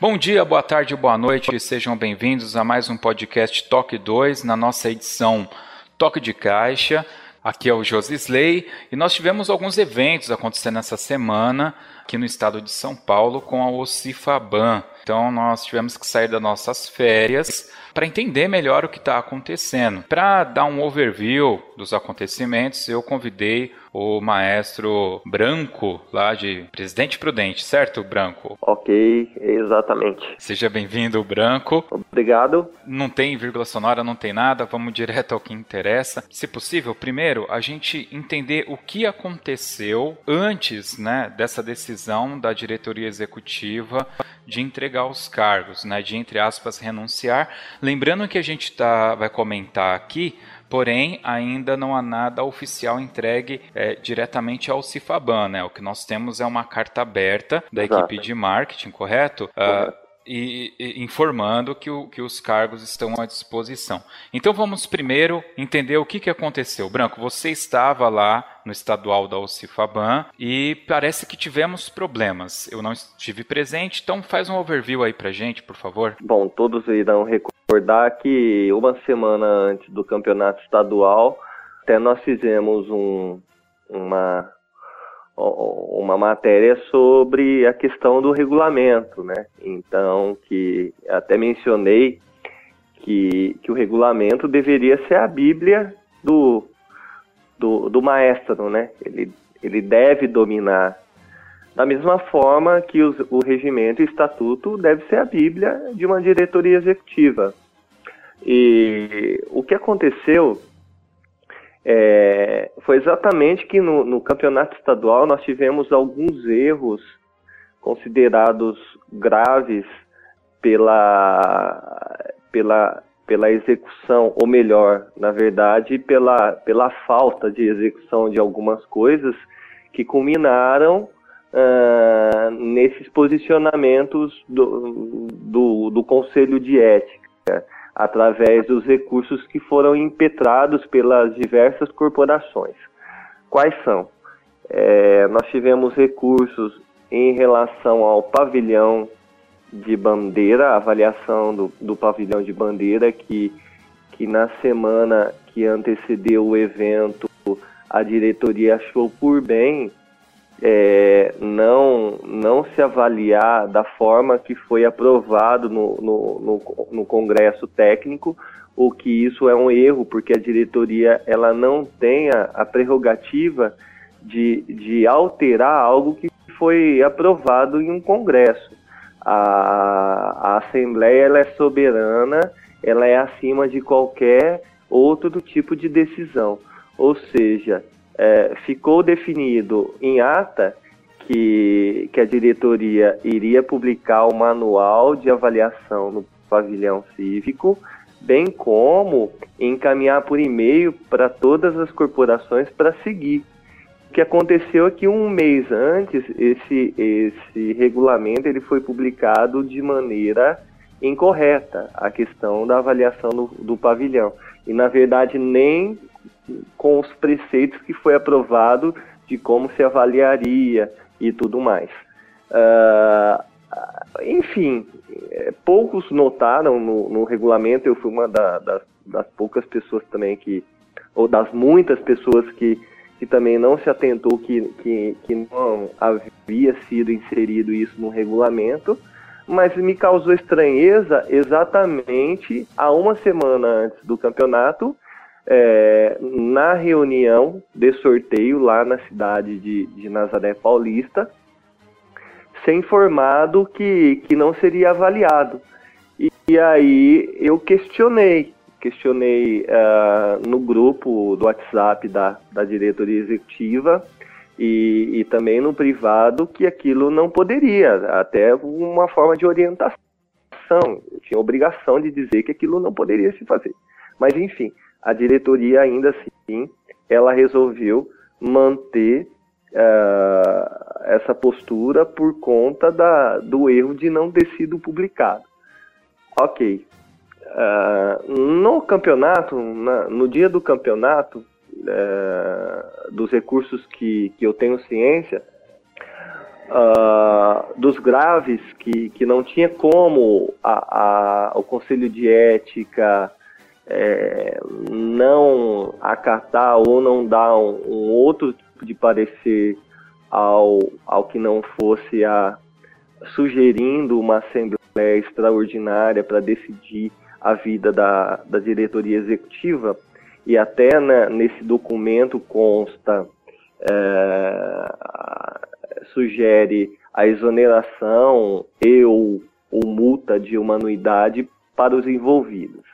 Bom dia, boa tarde, boa noite, sejam bem-vindos a mais um podcast Toque 2, na nossa edição Toque de Caixa. Aqui é o Josisley e nós tivemos alguns eventos acontecendo essa semana aqui no estado de São Paulo com a Ocifaban. Então nós tivemos que sair das nossas férias para entender melhor o que está acontecendo. Para dar um overview dos acontecimentos, eu convidei o maestro Branco, lá de Presidente Prudente, certo, Branco? Ok, exatamente. Seja bem-vindo, Branco. Obrigado. Não tem vírgula sonora, não tem nada, vamos direto ao que interessa. Se possível, primeiro, a gente entender o que aconteceu antes né, dessa decisão da diretoria executiva de entregar os cargos, né, de, entre aspas, renunciar. Lembrando que a gente tá, vai comentar aqui porém ainda não há nada oficial entregue é, diretamente ao Cifaban, né? O que nós temos é uma carta aberta da Exato. equipe de marketing, correto? Uh, e, e, informando que, o, que, os cargos estão à disposição. Então vamos primeiro entender o que, que aconteceu. Branco, você estava lá no estadual da Ocifaban e parece que tivemos problemas. Eu não estive presente, então faz um overview aí pra gente, por favor. Bom, todos irão recordar que uma semana antes do campeonato estadual, até nós fizemos um, uma uma matéria sobre a questão do regulamento, né? Então, que até mencionei que, que o regulamento deveria ser a Bíblia do, do, do maestro, né? Ele, ele deve dominar. Da mesma forma que os, o regimento e estatuto deve ser a Bíblia de uma diretoria executiva. E o que aconteceu é, foi exatamente que no, no, campeonato estadual nós tivemos alguns erros considerados graves pela, pela, pela execução, ou melhor, na verdade, pela, pela falta de execução de algumas coisas que culminaram uh, nesses posicionamentos do, do, do Conselho de Ética através dos recursos que foram impetrados pelas diversas corporações. Quais são? É, nós tivemos recursos em relação ao pavilhão de bandeira, avaliação do, do pavilhão de bandeira, que, que na semana que antecedeu o evento, a diretoria achou por bem é, não, não se avaliar da forma que foi aprovado no, no, no, no, Congresso Técnico, o que isso é um erro, porque a diretoria ela não tem a, a prerrogativa de, de alterar algo que foi aprovado em um Congresso. A, a Assembleia ela é soberana, ela é acima de qualquer outro tipo de decisão. Ou seja, é, ficou definido em ata que, que a diretoria iria publicar o manual de avaliação no pavilhão cívico, bem como encaminhar por e-mail para todas as corporações para seguir. O que aconteceu é que um mês antes esse, esse regulamento ele foi publicado de maneira incorreta, a questão da avaliação do, do pavilhão. E na verdade nem com os preceitos que foi aprovado de como se avaliaria e tudo mais. Uh, enfim, é, poucos notaram no, no, regulamento, eu fui uma da, das, das, poucas pessoas também que, ou das muitas pessoas que, que também não se atentou que, que, que não havia sido inserido isso no regulamento, mas me causou estranheza exatamente há uma semana antes do campeonato, é, na reunião de sorteio lá na cidade de, de Nazaré Paulista, ser informado que, que não seria avaliado. E, e aí eu questionei, questionei uh, no grupo do WhatsApp da, da diretoria executiva e, e também no privado que aquilo não poderia, até uma forma de orientação. Eu tinha obrigação de dizer que aquilo não poderia se fazer. Mas enfim, a diretoria ainda assim, ela resolveu manter uh, essa postura por conta da, do erro de não ter sido publicado. Ok. Uh, no campeonato, na, no dia do campeonato, uh, dos recursos que, que eu tenho ciência, uh, dos graves que, que não tinha como a, a, o Conselho de Ética é, não acatar ou não dar um, um, outro tipo de parecer ao, ao que não fosse a sugerindo uma assembleia extraordinária para decidir a vida da, da diretoria executiva e até né, nesse documento consta é, sugere a exoneração e ou, ou multa de uma anuidade para os envolvidos.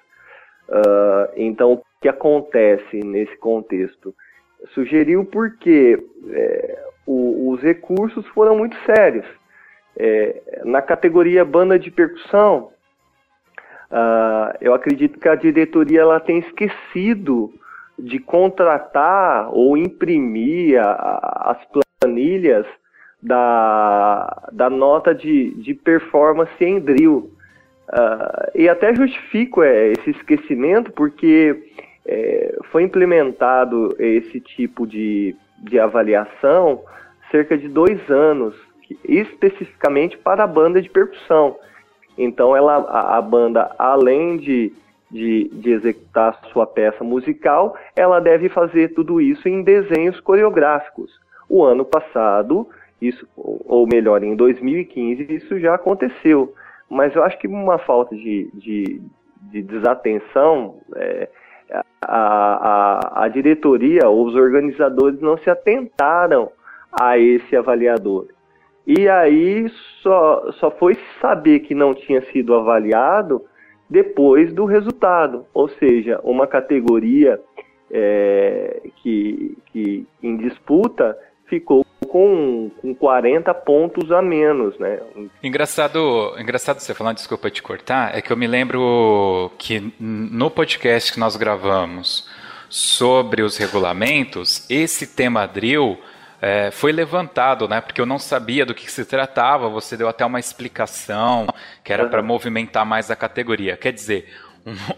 Uh, então, o que acontece nesse contexto? Sugeriu porque é, o, os recursos foram muito sérios. É, na categoria banda de percussão, uh, eu acredito que a diretoria ela tem esquecido de contratar ou imprimir a, a, as planilhas da, da nota de, de performance em drill. Uh, e até justifico é, esse esquecimento porque é, foi implementado esse tipo de, de avaliação cerca de dois anos, especificamente para a banda de percussão. Então ela, a, a banda, além de, de, de, executar sua peça musical, ela deve fazer tudo isso em desenhos coreográficos. O ano passado, isso, ou melhor, em 2015, isso já aconteceu. Mas eu acho que uma falta de, de, de desatenção, é, a, a, a diretoria, os organizadores não se atentaram a esse avaliador. E aí só, só foi saber que não tinha sido avaliado depois do resultado, ou seja, uma categoria é, que, que em disputa ficou com, com 40 pontos a menos, né? Engraçado, engraçado você falar, desculpa te cortar, é que eu me lembro que no podcast que nós gravamos sobre os regulamentos, esse tema drill é, foi levantado, né? Porque eu não sabia do que se tratava. Você deu até uma explicação que era uhum. para movimentar mais a categoria. Quer dizer,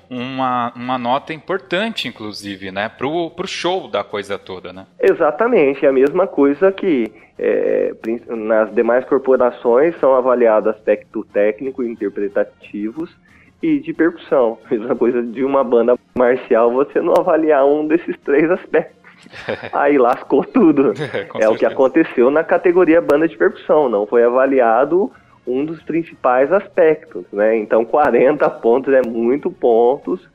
uma, uma nota importante, inclusive, né, para o show da coisa toda, né? Exatamente, é a mesma coisa que é, nas demais corporações são avaliados aspectos técnico e interpretativos e de percussão. Mesma coisa de uma banda marcial, você não avaliar um desses três aspectos. Aí lascou tudo. é, é o que aconteceu na categoria banda de percussão, não foi avaliado um dos principais aspectos, né? Então 40 pontos é muito pontos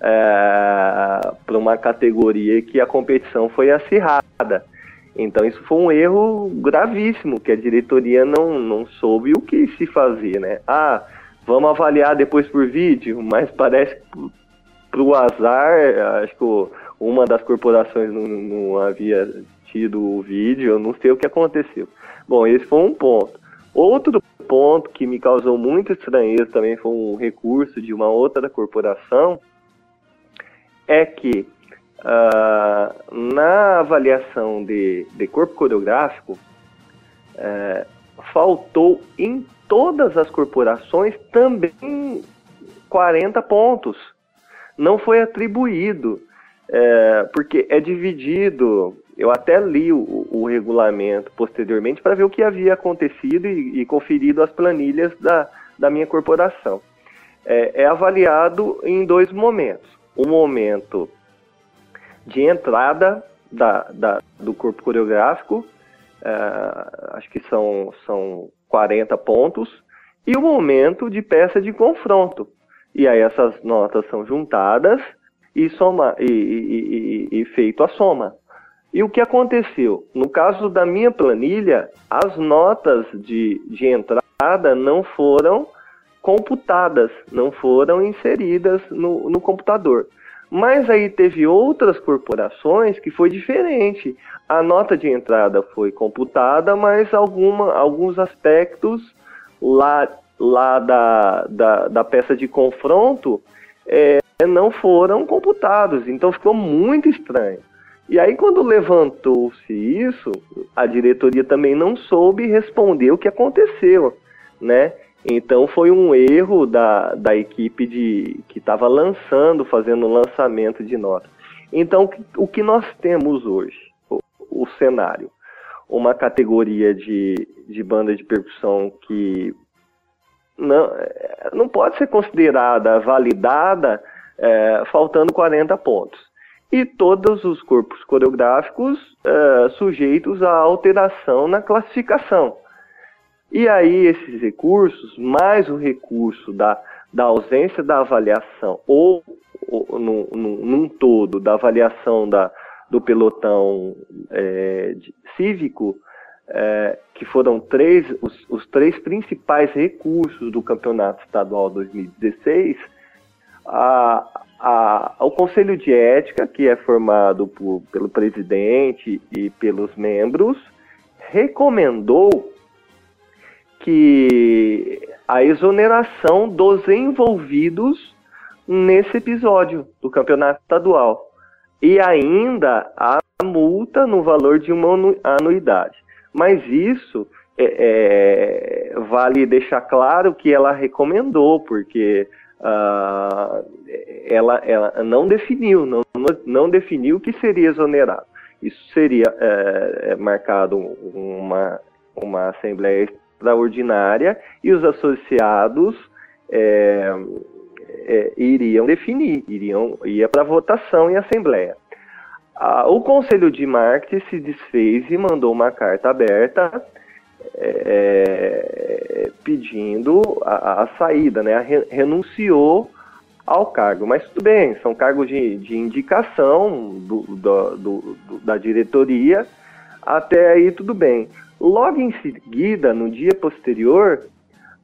é, para uma categoria que a competição foi acirrada. Então isso foi um erro gravíssimo, que a diretoria não, não soube o que se fazer, né? Ah, vamos avaliar depois por vídeo, mas parece que para o azar, acho que uma das corporações não, não havia tido o vídeo, eu não sei o que aconteceu. Bom, esse foi um ponto. Outro ponto que me causou muita estranheza também foi um recurso de uma outra corporação, é que uh, na avaliação de, de corpo coreográfico, uh, faltou em todas as corporações também 40 pontos. Não foi atribuído, uh, porque é dividido eu até li o, o regulamento posteriormente para ver o que havia acontecido e, e conferido as planilhas da, da minha corporação. É, é avaliado em dois momentos. O momento de entrada da, da, do corpo coreográfico, é, acho que são, são 40 pontos, e o momento de peça de confronto. E aí essas notas são juntadas e, soma, e, e, e, e feito a soma. E o que aconteceu? No caso da minha planilha, as notas de, de entrada não foram computadas, não foram inseridas no, no computador. Mas aí teve outras corporações que foi diferente. A nota de entrada foi computada, mas alguma, alguns aspectos lá, lá da, da, da peça de confronto é, não foram computados. Então ficou muito estranho. E aí, quando levantou-se isso, a diretoria também não soube responder o que aconteceu, né? Então foi um erro da, da equipe de que estava lançando, fazendo o lançamento de notas. Então, o que nós temos hoje? O, o cenário. Uma categoria de, de banda de percussão que não, não pode ser considerada validada é, faltando 40 pontos e todos os corpos coreográficos uh, sujeitos a alteração na classificação. E aí esses recursos, mais o recurso da, da ausência da avaliação, ou, ou num, num, todo, da avaliação da, do pelotão é, de, cívico, é, que foram três, os, os três principais recursos do Campeonato Estadual 2016, a, a, o Conselho de Ética, que é formado por, pelo presidente e pelos membros, recomendou que a exoneração dos envolvidos nesse episódio do campeonato estadual e ainda a multa no valor de uma anuidade. Mas isso é, é, vale deixar claro que ela recomendou, porque uh, ela, ela não definiu, não, não definiu o que seria exonerado. Isso seria é, marcado uma, uma assembleia extraordinária e os associados é, é, iriam definir, iriam ia para votação em assembleia. Ah, o Conselho de Marketing se desfez e mandou uma carta aberta é, pedindo a, a, saída, né? renunciou ao cargo. Mas tudo bem, são cargos de, de indicação do, do, do, da diretoria, até aí tudo bem. Logo em seguida, no dia posterior,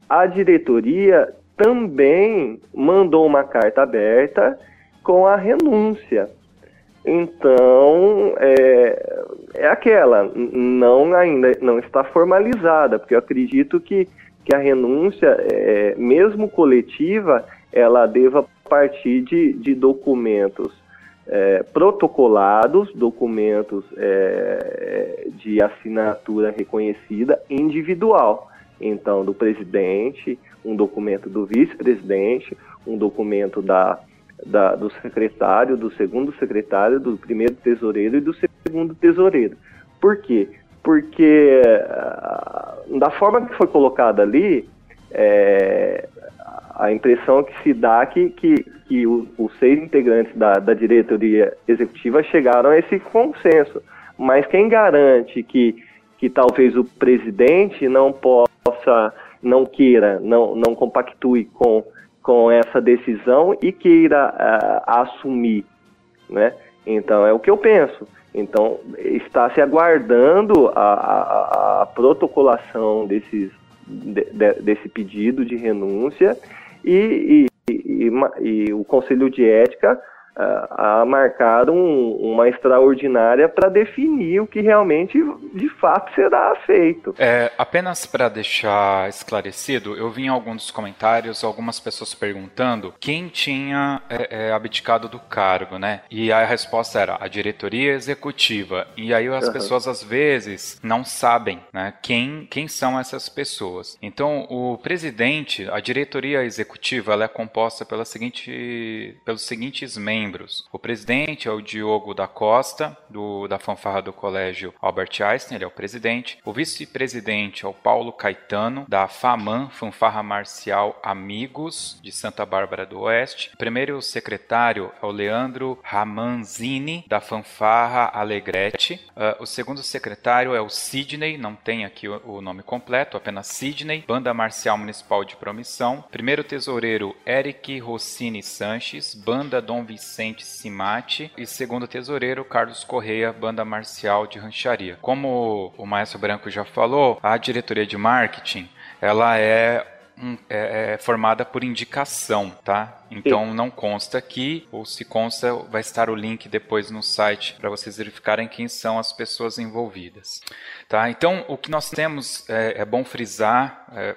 a diretoria também mandou uma carta aberta com a renúncia. Então, é, é aquela, não ainda não está formalizada, porque eu acredito que, que a renúncia, é, mesmo coletiva, ela deva partir de, de documentos é, protocolados, documentos é, de assinatura reconhecida individual. Então, do presidente, um documento do vice-presidente, um documento da da, do secretário, do segundo secretário, do primeiro tesoureiro e do segundo tesoureiro. Por quê? Porque uh, da forma que foi colocada ali, é, a impressão que se dá que, que, que o, os seis integrantes da, da diretoria executiva chegaram a esse consenso. Mas quem garante que, que talvez o presidente não possa, não queira, não, não compactue com com essa decisão e queira uh, assumir, né? Então é o que eu penso. Então está se aguardando a, a, a protocolação desses, de, de, desse pedido de renúncia e, e, e, e o Conselho de Ética a, marcar um, uma extraordinária para definir o que realmente de fato será feito. É, apenas para deixar esclarecido, eu vi em alguns comentários algumas pessoas perguntando quem tinha é, é, abdicado do cargo, né? E a resposta era a diretoria executiva. E aí as uhum. pessoas às vezes não sabem, né? Quem, quem são essas pessoas. Então o presidente, a diretoria executiva, ela é composta pela seguinte, pelos seguintes membros membros. O presidente é o Diogo da Costa, do, da fanfarra do colégio Albert Einstein, ele é o presidente. O vice-presidente é o Paulo Caetano, da FAMAN, Fanfarra Marcial Amigos, de Santa Bárbara do Oeste. O primeiro secretário é o Leandro Ramanzini, da fanfarra Alegrete. Uh, o segundo secretário é o Sidney, não tem aqui o, o nome completo, apenas Sidney, Banda Marcial Municipal de Promissão. Primeiro tesoureiro, Eric Rossini Sanches, Banda Dom Vicente Vicente Simati e segundo tesoureiro Carlos Correia, banda marcial de rancharia. Como o Maestro Branco já falou, a diretoria de marketing ela é um, é, é, formada por indicação, tá? Então não consta aqui, ou se consta, vai estar o link depois no site para vocês verificarem quem são as pessoas envolvidas. Tá? Então o que nós temos é, é bom frisar, é,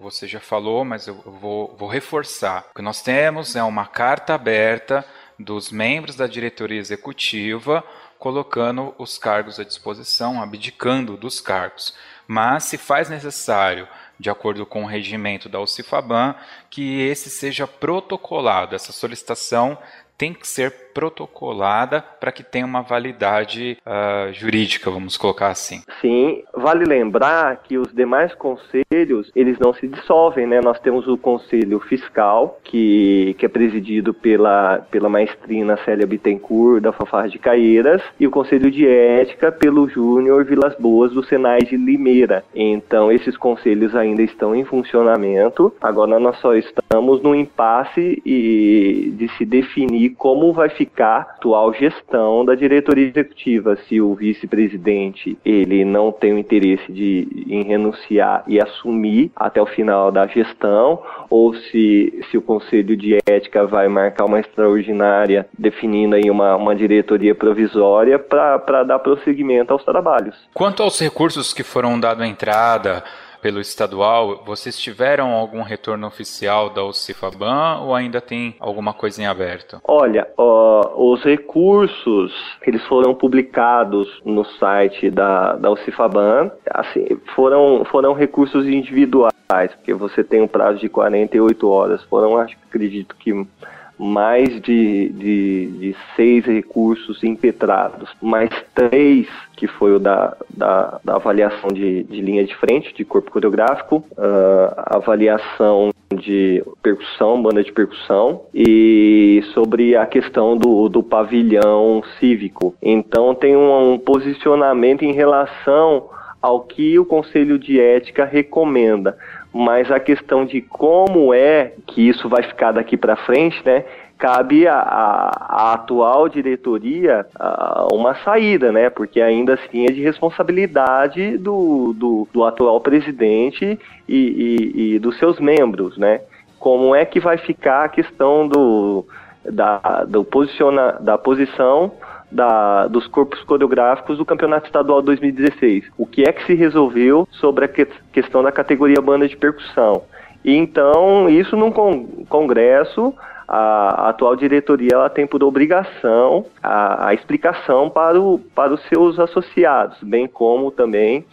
você já falou, mas eu vou, vou reforçar. O que nós temos é uma carta aberta dos membros da diretoria executiva colocando os cargos à disposição, abdicando dos cargos. Mas se faz necessário de acordo com o regimento da UCIFABAN, que esse seja protocolado, essa solicitação tem que ser protocolada para que tenha uma validade uh, jurídica, vamos colocar assim. Sim, vale lembrar que os demais conselhos, eles não se dissolvem, né? Nós temos o conselho fiscal, que, que é presidido pela, pela maestrina Célia Bittencourt, da Fanfarra de Caeiras, e o conselho de ética pelo Júnior Vilas Boas, do Senai de Limeira. Então, esses conselhos ainda estão em funcionamento. Agora, nós só estamos no impasse e de se definir como vai ficar a atual gestão da diretoria executiva. Se o vice-presidente ele não tem o interesse de em renunciar e assumir até o final da gestão, ou se, se o conselho de ética vai marcar uma extraordinária definindo aí uma, uma diretoria provisória para dar prosseguimento aos trabalhos. Quanto aos recursos que foram dados à entrada, pelo estadual, vocês tiveram algum retorno oficial da UCIFABAN ou ainda tem alguma coisa em aberto? Olha, os recursos, eles foram publicados no site da, da UCIFABAN, assim, foram, foram recursos individuais, porque você tem um prazo de 48 horas, foram, acho, acredito que mais de, de, de, seis recursos impetrados, mais três, que foi o da, da, da avaliação de, de, linha de frente, de corpo coreográfico, uh, avaliação de percussão, banda de percussão, e sobre a questão do, do pavilhão cívico. Então tem um, um posicionamento em relação ao que o Conselho de Ética recomenda mas a questão de como é que isso vai ficar daqui para frente, né? Cabe à, atual diretoria uma saída, né? Porque ainda assim é de responsabilidade do, do, do atual presidente e, e, e, dos seus membros, né? Como é que vai ficar a questão do, da, do posiciona, da posição da, dos corpos coreográficos do Campeonato Estadual 2016. O que é que se resolveu sobre a que, questão da categoria banda de percussão? E então, isso num con congresso, a, a, atual diretoria ela tem por obrigação a, a, explicação para, o, para os seus associados, bem como também,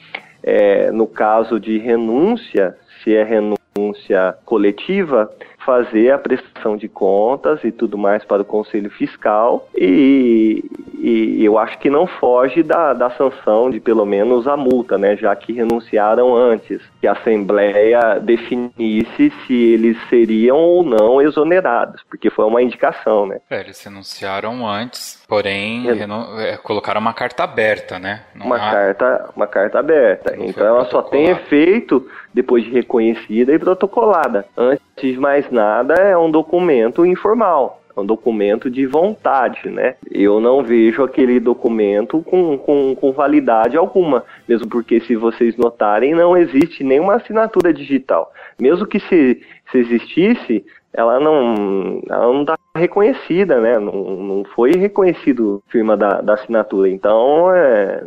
é, no caso de renúncia, se é renúncia coletiva, fazer a prestação de contas e tudo mais para o Conselho Fiscal e, e eu acho que não foge da, da sanção de pelo menos a multa, né, já que renunciaram antes, que a Assembleia definisse se eles seriam ou não exonerados, porque foi uma indicação, né. É, eles renunciaram antes, porém é. colocaram uma carta aberta, né. Não uma, há... carta, uma carta aberta, não então ela só tem efeito depois de reconhecida e protocolada. Antes de mais nada, é um documento informal. É um documento de vontade, né? Eu não vejo aquele documento com, com, com validade alguma, mesmo porque, se vocês notarem, não existe nenhuma assinatura digital. Mesmo que se, se existisse, ela não ela não está reconhecida, né? Não, não foi reconhecido firma da, da assinatura. Então é,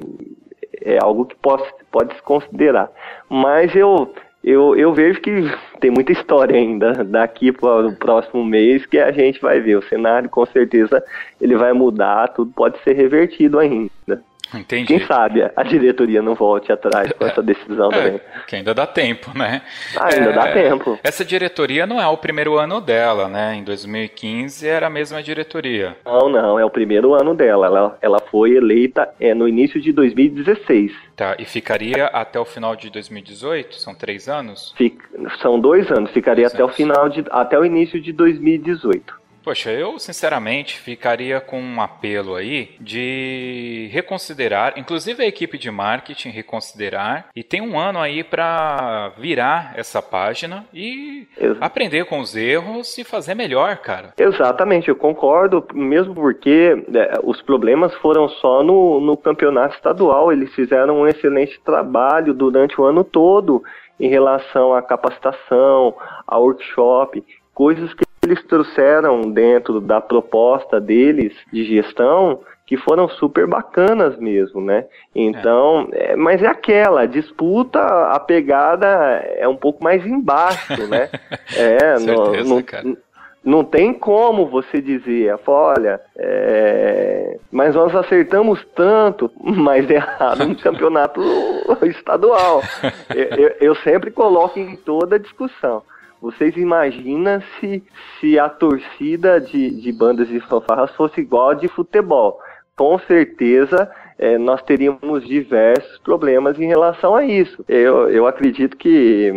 é algo que pode, pode se considerar. Mas eu eu, eu vejo que tem muita história ainda daqui para o próximo mês que a gente vai ver. O cenário, com certeza, ele vai mudar, tudo pode ser revertido ainda. Entendi. Quem sabe a diretoria não volte atrás com essa decisão é, também. Que ainda dá tempo, né? Ah, ainda é, dá tempo. Essa diretoria não é o primeiro ano dela, né? Em 2015 era a mesma diretoria. Não, não, é o primeiro ano dela. Ela, ela foi eleita é, no início de 2016. Tá, e ficaria até o final de 2018? São três anos? Fic, são dois anos, ficaria dois até anos. o final de. até o início de 2018. Poxa, eu sinceramente ficaria com um apelo aí de reconsiderar, inclusive a equipe de marketing reconsiderar, e tem um ano aí para virar essa página e aprender com os erros e fazer melhor, cara. Exatamente, eu concordo, mesmo porque é, os problemas foram só no, no campeonato estadual, eles fizeram um excelente trabalho durante o ano todo em relação à capacitação, a workshop, coisas que eles trouxeram dentro da proposta deles de gestão que foram super bacanas mesmo, né? Então, é. É, mas é aquela disputa, a pegada é um pouco mais embaixo, né? É, Certeza, não, não, não tem como você dizer, olha, é... mas nós acertamos tanto, mas errado no campeonato estadual. Eu, eu, sempre coloco em toda discussão. Vocês imaginam se, se a torcida de, de bandas de fanfarras fosse igual a de futebol? Com certeza é, nós teríamos diversos problemas em relação a isso. Eu, eu acredito que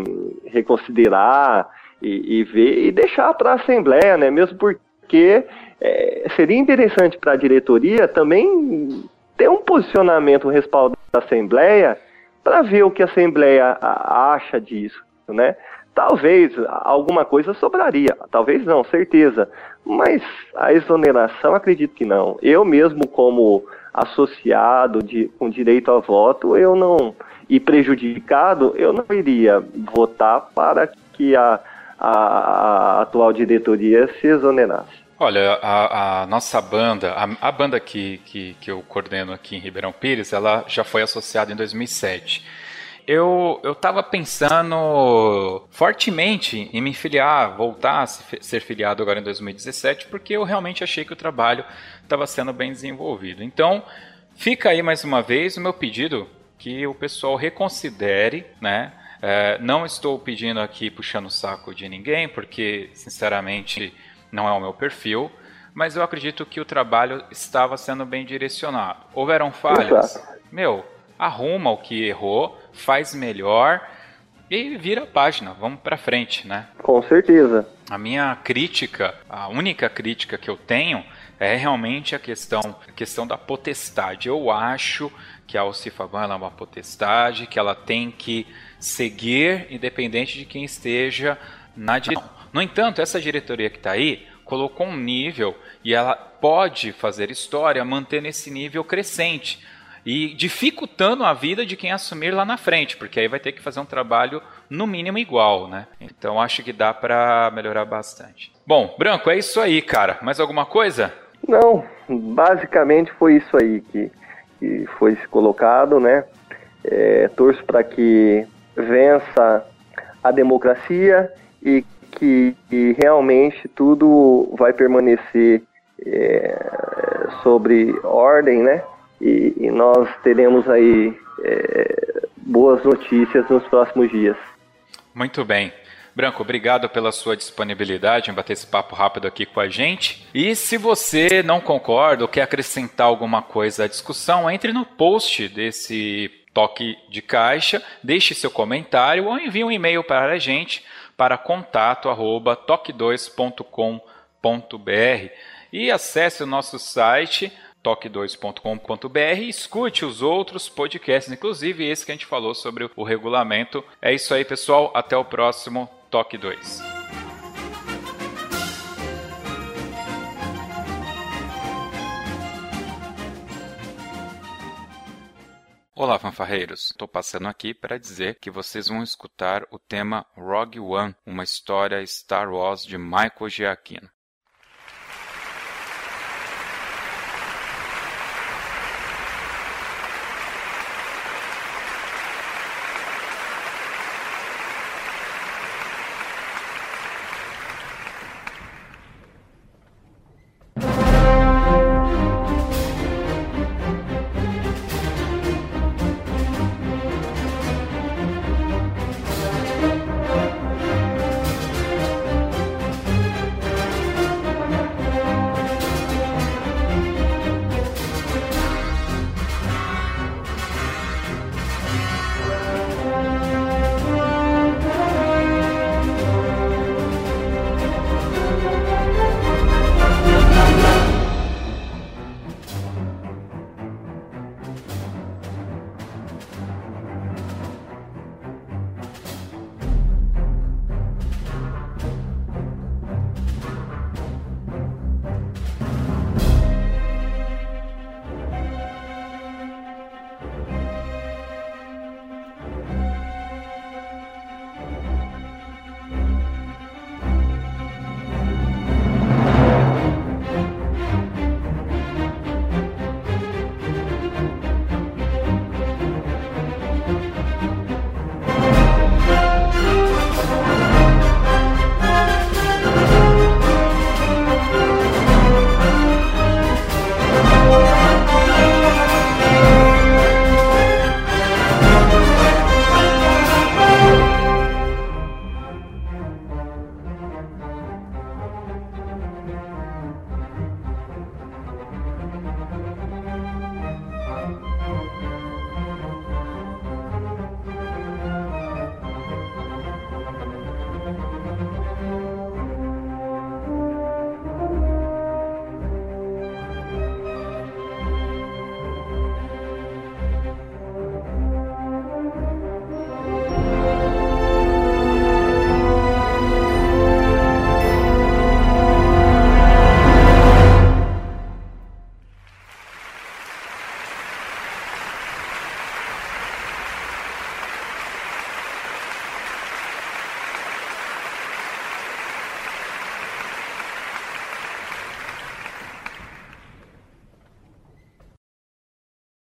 reconsiderar e, e ver e deixar para a Assembleia, né? Mesmo porque é, seria interessante para a diretoria também ter um posicionamento respaldado da Assembleia para ver o que a Assembleia acha disso, né? Talvez alguma coisa sobraria, talvez não, certeza. Mas a exoneração, acredito que não. Eu mesmo, como associado de, com direito a voto, eu não. E prejudicado, eu não iria votar para que a, a, a atual diretoria se exonerasse. Olha, a, a, nossa banda, a, a banda que, que, que, eu coordeno aqui em Ribeirão Pires, ela já foi associada em 2007. Eu estava pensando fortemente em me filiar, voltar a ser filiado agora em 2017, porque eu realmente achei que o trabalho estava sendo bem desenvolvido. Então, fica aí mais uma vez o meu pedido que o pessoal reconsidere, né? É, não estou pedindo aqui puxando o saco de ninguém, porque sinceramente não é o meu perfil, mas eu acredito que o trabalho estava sendo bem direcionado. Houveram falhas? Meu, arruma o que errou, faz melhor e vira a página, vamos para frente, né? Com certeza. A minha crítica, a única crítica que eu tenho é realmente a questão, a questão da potestade. Eu acho que a Alcifaban é uma potestade, que ela tem que seguir independente de quem esteja na direção. No entanto, essa diretoria que está aí colocou um nível e ela pode fazer história manter nesse nível crescente e dificultando a vida de quem assumir lá na frente, porque aí vai ter que fazer um trabalho no mínimo igual, né? Então acho que dá para melhorar bastante. Bom, Branco, é isso aí, cara. Mais alguma coisa? Não, basicamente foi isso aí que que foi colocado, né? É, torço para que vença a democracia e que, realmente tudo vai permanecer é, sobre ordem, né? E, e nós teremos aí é, boas notícias nos próximos dias. Muito bem. Branco, obrigado pela sua disponibilidade em bater esse papo rápido aqui com a gente. E se você não concorda ou quer acrescentar alguma coisa à discussão, entre no post desse toque de caixa, deixe seu comentário ou envie um e-mail para a gente para contato@toque2.com.br e acesse o nosso site toque2.com.br e escute os outros podcasts, inclusive esse que a gente falou sobre o regulamento. É isso aí, pessoal. Até o próximo Toque 2. Olá, fanfarreiros! Estou passando aqui para dizer que vocês vão escutar o tema Rogue One, uma história Star Wars de Michael Giacchino.